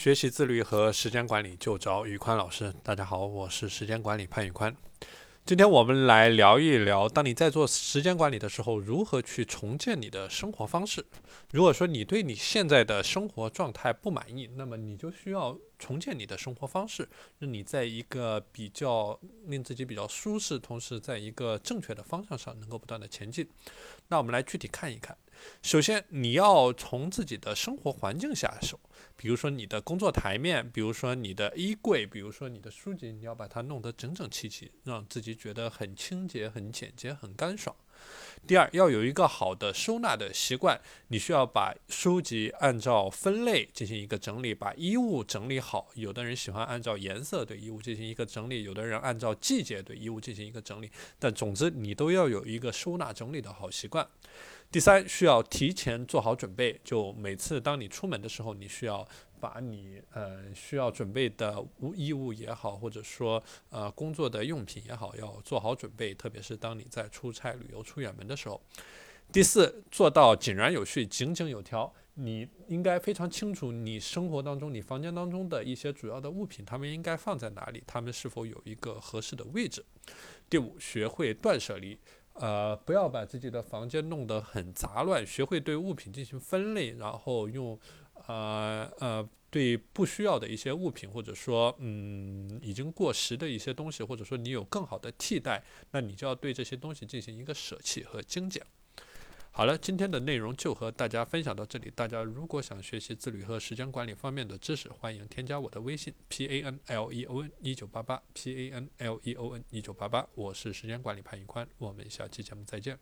学习自律和时间管理就找宇宽老师。大家好，我是时间管理潘宇宽。今天我们来聊一聊，当你在做时间管理的时候，如何去重建你的生活方式。如果说你对你现在的生活状态不满意，那么你就需要重建你的生活方式，让你在一个比较令自己比较舒适，同时在一个正确的方向上能够不断的前进。那我们来具体看一看。首先，你要从自己的生活环境下手，比如说你的工作台面，比如说你的衣柜，比如说你的书籍，你要把它弄得整整齐齐，让自己觉得很清洁、很简洁、很干爽。第二，要有一个好的收纳的习惯，你需要把书籍按照分类进行一个整理，把衣物整理好。有的人喜欢按照颜色对衣物进行一个整理，有的人按照季节对衣物进行一个整理。但总之，你都要有一个收纳整理的好习惯。第三，需要提前做好准备。就每次当你出门的时候，你需要把你呃需要准备的物衣物也好，或者说呃工作的用品也好，要做好准备。特别是当你在出差、旅游、出远门的时候。第四，做到井然有序、井井有条。你应该非常清楚你生活当中、你房间当中的一些主要的物品，它们应该放在哪里，它们是否有一个合适的位置。第五，学会断舍离。呃，不要把自己的房间弄得很杂乱，学会对物品进行分类，然后用，呃呃，对不需要的一些物品，或者说，嗯，已经过时的一些东西，或者说你有更好的替代，那你就要对这些东西进行一个舍弃和精简。好了，今天的内容就和大家分享到这里。大家如果想学习自律和时间管理方面的知识，欢迎添加我的微信 p a n l e o n 一九八八 p a n l e o n 一九八八，我是时间管理潘云宽，我们下期节目再见。